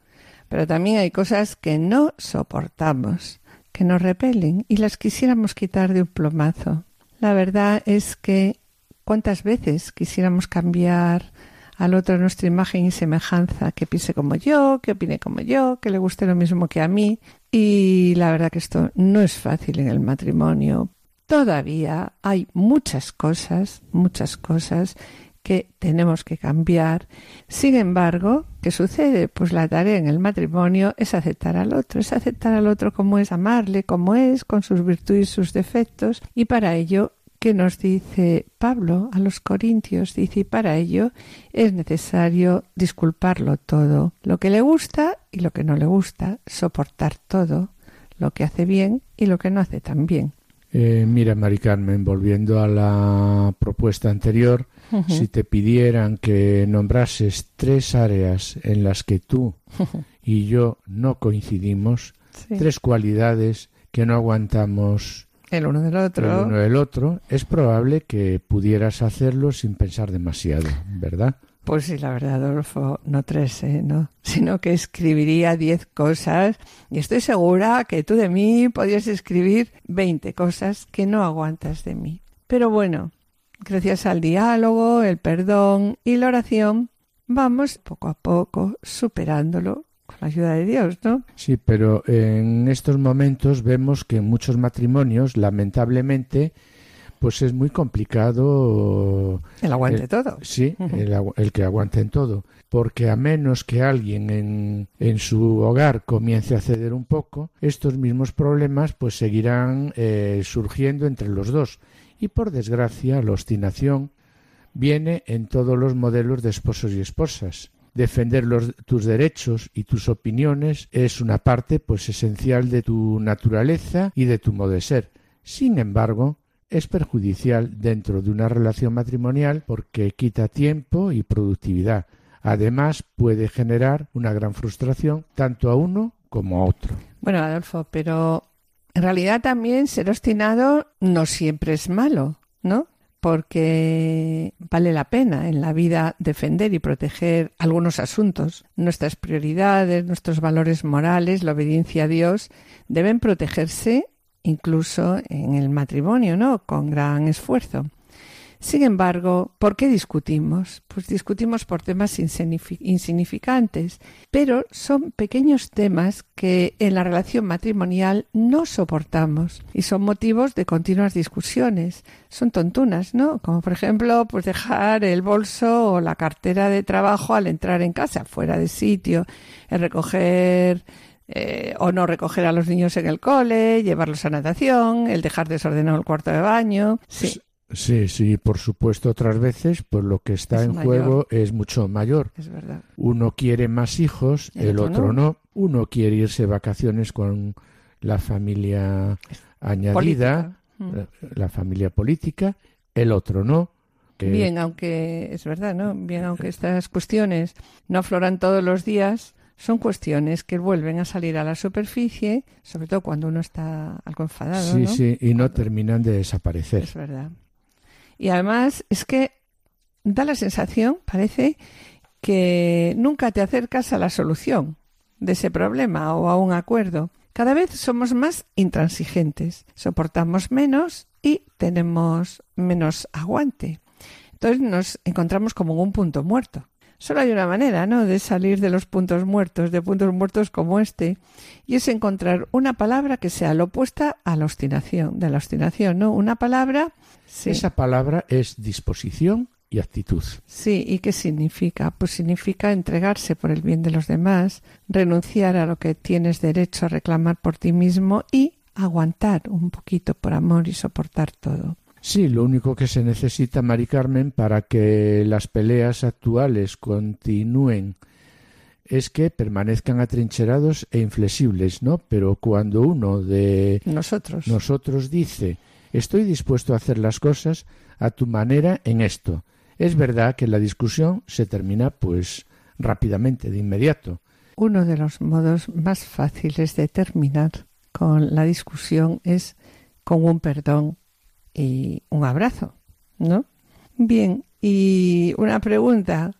Pero también hay cosas que no soportamos, que nos repelen y las quisiéramos quitar de un plomazo. La verdad es que cuántas veces quisiéramos cambiar al otro nuestra imagen y semejanza, que piense como yo, que opine como yo, que le guste lo mismo que a mí. Y la verdad que esto no es fácil en el matrimonio. Todavía hay muchas cosas, muchas cosas que tenemos que cambiar. Sin embargo, ¿qué sucede? Pues la tarea en el matrimonio es aceptar al otro, es aceptar al otro como es, amarle como es, con sus virtudes y sus defectos, y para ello que nos dice Pablo a los Corintios, dice, y para ello es necesario disculparlo todo, lo que le gusta y lo que no le gusta, soportar todo, lo que hace bien y lo que no hace tan bien. Eh, mira, Mari Carmen, volviendo a la propuesta anterior, si te pidieran que nombrases tres áreas en las que tú y yo no coincidimos, tres cualidades que no aguantamos el uno del otro. El uno del otro, es probable que pudieras hacerlo sin pensar demasiado, ¿verdad? Pues sí, la verdad, Adolfo, no tres, ¿eh? ¿no? Sino que escribiría diez cosas y estoy segura que tú de mí podrías escribir veinte cosas que no aguantas de mí. Pero bueno, gracias al diálogo, el perdón y la oración, vamos poco a poco superándolo con la ayuda de Dios, ¿no? Sí, pero en estos momentos vemos que en muchos matrimonios, lamentablemente, pues es muy complicado. El aguante todo. Sí, el, el, que aguante en todo. Porque a menos que alguien en, en, su hogar comience a ceder un poco, estos mismos problemas pues seguirán eh, surgiendo entre los dos. Y por desgracia, la obstinación viene en todos los modelos de esposos y esposas. Defender los, tus derechos y tus opiniones es una parte pues esencial de tu naturaleza y de tu modo de ser. Sin embargo, es perjudicial dentro de una relación matrimonial porque quita tiempo y productividad. Además, puede generar una gran frustración tanto a uno como a otro. Bueno, Adolfo, pero en realidad también ser obstinado no siempre es malo, ¿no? Porque vale la pena en la vida defender y proteger algunos asuntos. Nuestras prioridades, nuestros valores morales, la obediencia a Dios deben protegerse incluso en el matrimonio, ¿no? Con gran esfuerzo. Sin embargo, ¿por qué discutimos? Pues discutimos por temas insignificantes, pero son pequeños temas que en la relación matrimonial no soportamos y son motivos de continuas discusiones. Son tontunas, ¿no? Como por ejemplo, pues dejar el bolso o la cartera de trabajo al entrar en casa, fuera de sitio, el recoger eh, o no recoger a los niños en el cole, llevarlos a natación, el dejar desordenado el cuarto de baño. Sí. Sí, sí, por supuesto, otras veces, pues lo que está en juego es mucho mayor. Es verdad. Uno quiere más hijos, el, otro, no. Uno quiere irse de vacaciones con la familia añadida, la, familia política, el otro no. Bien, aunque es verdad, ¿no? Bien, aunque estas cuestiones no afloran todos los días, son cuestiones que vuelven a salir a la superficie, sobre todo cuando uno está algo enfadado. Sí, sí, y no terminan de desaparecer. Es verdad. Y además es que da la sensación, parece, que nunca te acercas a la solución de ese problema o a un acuerdo. Cada vez somos más intransigentes, soportamos menos y tenemos menos aguante. Entonces nos encontramos como en un punto muerto. Solo hay una manera, ¿no?, de salir de los puntos muertos, de puntos muertos como este, y es encontrar una palabra que sea la opuesta a la obstinación, de la obstinación, ¿no? Una palabra. Esa palabra es disposición y actitud. Sí, ¿y qué significa? Pues significa entregarse por el bien de los demás, renunciar a lo que tienes derecho a reclamar por ti mismo y aguantar un poquito por amor y soportar todo. Sí, lo único que se necesita, Mari Carmen, para que las peleas actuales continúen es que permanezcan atrincherados e inflexibles, ¿no? Pero cuando uno de nosotros, nosotros dice estoy dispuesto a hacer las cosas a tu manera en esto, es verdad que la discusión se termina pues rápidamente, de inmediato. Uno de los modos más fáciles de terminar con la discusión es con un perdón y un abrazo, ¿no? Bien, y una pregunta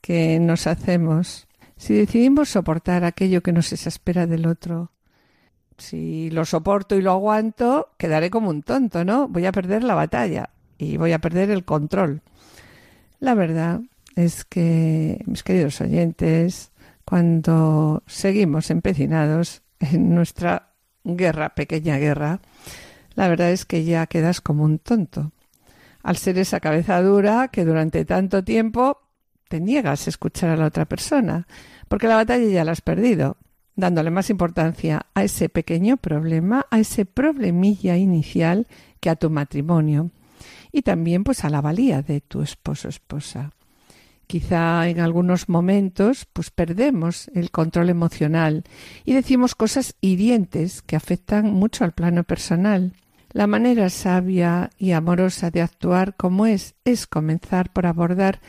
que nos hacemos. Si decidimos soportar aquello que nos exaspera del otro, si lo soporto y lo aguanto, quedaré como un tonto, ¿no? Voy a perder la batalla y voy a perder el control. La verdad es que, mis queridos oyentes, cuando seguimos empecinados en nuestra guerra, pequeña guerra, la verdad es que ya quedas como un tonto. Al ser esa cabeza dura que durante tanto tiempo te niegas a escuchar a la otra persona, porque la batalla ya la has perdido, dándole más importancia a ese pequeño problema, a ese problemilla inicial que a tu matrimonio y también pues a la valía de tu esposo esposa. Quizá en algunos momentos pues perdemos el control emocional y decimos cosas hirientes que afectan mucho al plano personal. La manera sabia y amorosa de actuar como es es comenzar por abordar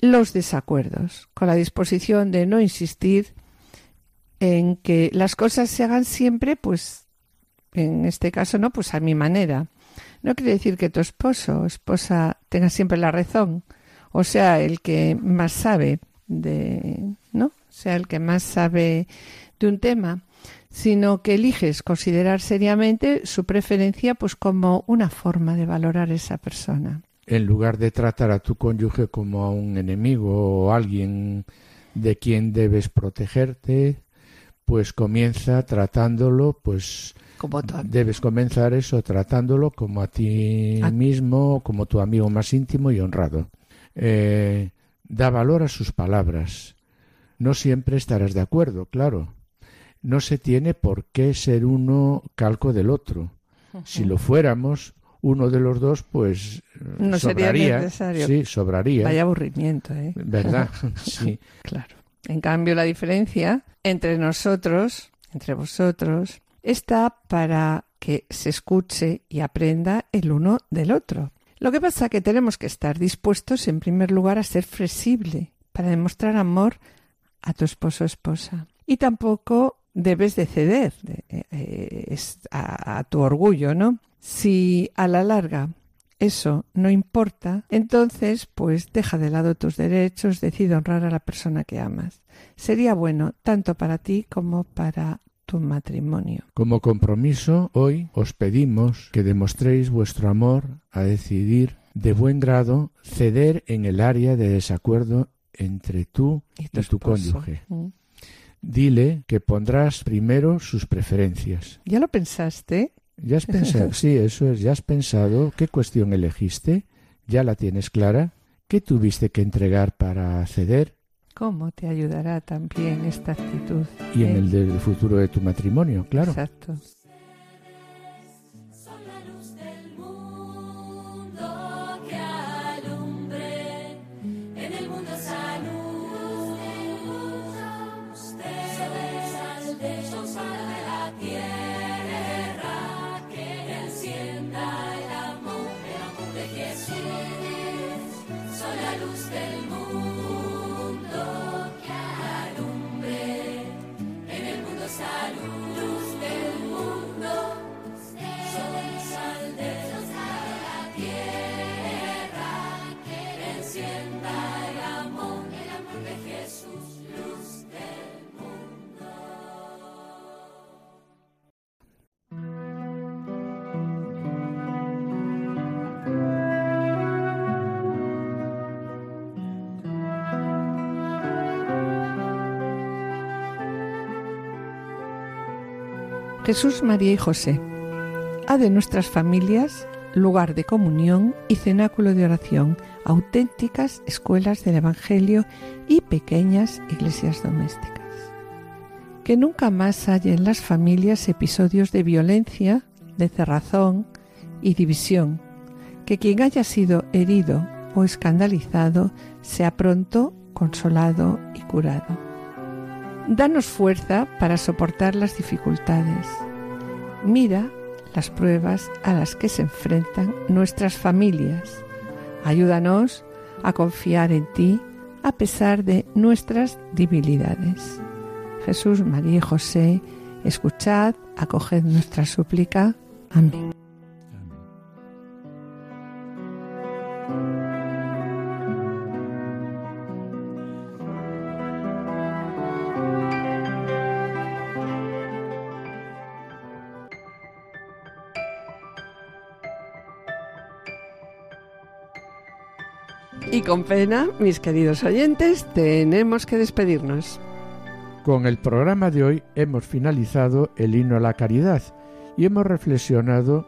los desacuerdos, con la disposición de no insistir en que las cosas se hagan siempre, pues, en este caso, no, pues a mi manera. No quiere decir que tu esposo o esposa tenga siempre la razón, o sea, el que más sabe de, ¿no? Sea el que más sabe de un tema, sino que eliges considerar seriamente su preferencia pues como una forma de valorar a esa persona. En lugar de tratar a tu cónyuge como a un enemigo o alguien de quien debes protegerte, pues comienza tratándolo pues Como. Debes comenzar eso tratándolo como a ti Ah. mismo, como tu amigo más íntimo y honrado. Eh, da valor a sus palabras. No siempre estarás de acuerdo, claro. No se tiene por qué ser uno calco del otro. Si lo fuéramos, uno de los dos, pues No sería necesario. Sí, sobraría. Vaya aburrimiento, ¿eh? ¿Verdad? sí. Claro. En cambio, la diferencia entre nosotros, entre vosotros, está para que se escuche y aprenda el uno del otro. Lo que pasa es que tenemos que estar dispuestos, en primer lugar, a ser flexible para demostrar amor a tu esposo o esposa. Y tampoco debes de ceder de- eh, es a, a tu orgullo, ¿no? Si a la larga eso no importa, entonces pues deja de lado tus derechos, decide honrar a la persona que amas. Sería bueno tanto para ti como para tu matrimonio. Como compromiso, hoy os pedimos que demostréis vuestro amor a decidir de buen grado ceder en el área de desacuerdo entre tú y tu, cónyuge. Mm. Dile que pondrás primero sus preferencias. ¿Ya lo pensaste? ¿Ya has pensado? Sí, eso es, ya has pensado qué cuestión elegiste, ya la tienes clara, qué tuviste que entregar para ceder ¿Cómo te ayudará también esta actitud? y en el del futuro de tu matrimonio, claro. Exacto. Son la luz Jesús, María y José. Ha de nuestras familias lugar de comunión y cenáculo de oración, auténticas escuelas del Evangelio y pequeñas iglesias domésticas. Que nunca más haya en las familias episodios de violencia, de cerrazón y división. Que quien haya sido herido o escandalizado sea pronto consolado y curado. Danos fuerza para soportar las dificultades. Mira las pruebas a las que se enfrentan nuestras familias. Ayúdanos a confiar en ti a pesar de nuestras debilidades. Jesús, María y José, escuchad, acoged nuestra súplica. Amén. Y con pena, mis queridos oyentes, tenemos que despedirnos. Con el programa de hoy hemos finalizado el himno a la caridad y hemos reflexionado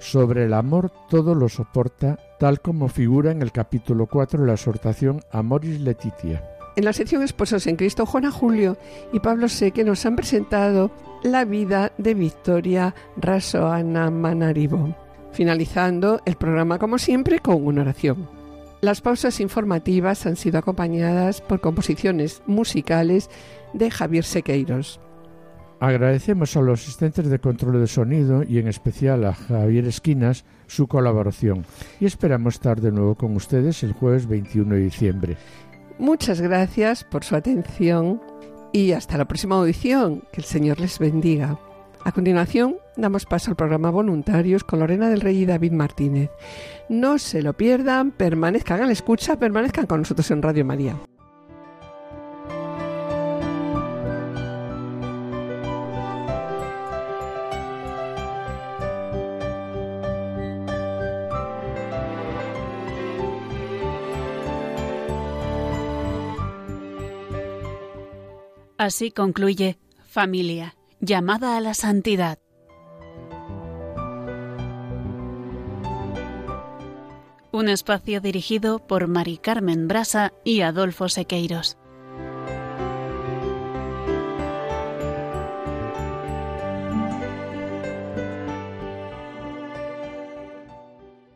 sobre el amor todo lo soporta, tal como figura en el capítulo 4 de la exhortación Amoris Letitia. En la sección Esposos en Cristo, Juana Julio y Pablo Seque nos han presentado la vida de Victoria Rasoana Manaribo, finalizando el programa como siempre con una oración. Las pausas informativas han sido acompañadas por composiciones musicales de Javier Sequeiros. Agradecemos a los asistentes de control de sonido y en especial a Javier Esquinas su colaboración y esperamos estar de nuevo con ustedes el jueves 21 de diciembre. Muchas gracias por su atención y hasta la próxima audición. Que el Señor les bendiga. A continuación, damos paso al programa Voluntarios con Lorena del Rey y David Martínez. No se lo pierdan, permanezcan a la escucha, permanezcan con nosotros en Radio María. Así concluye Familia, llamada a la santidad. Un espacio dirigido por Mari Carmen Brasa y Adolfo Sequeiros.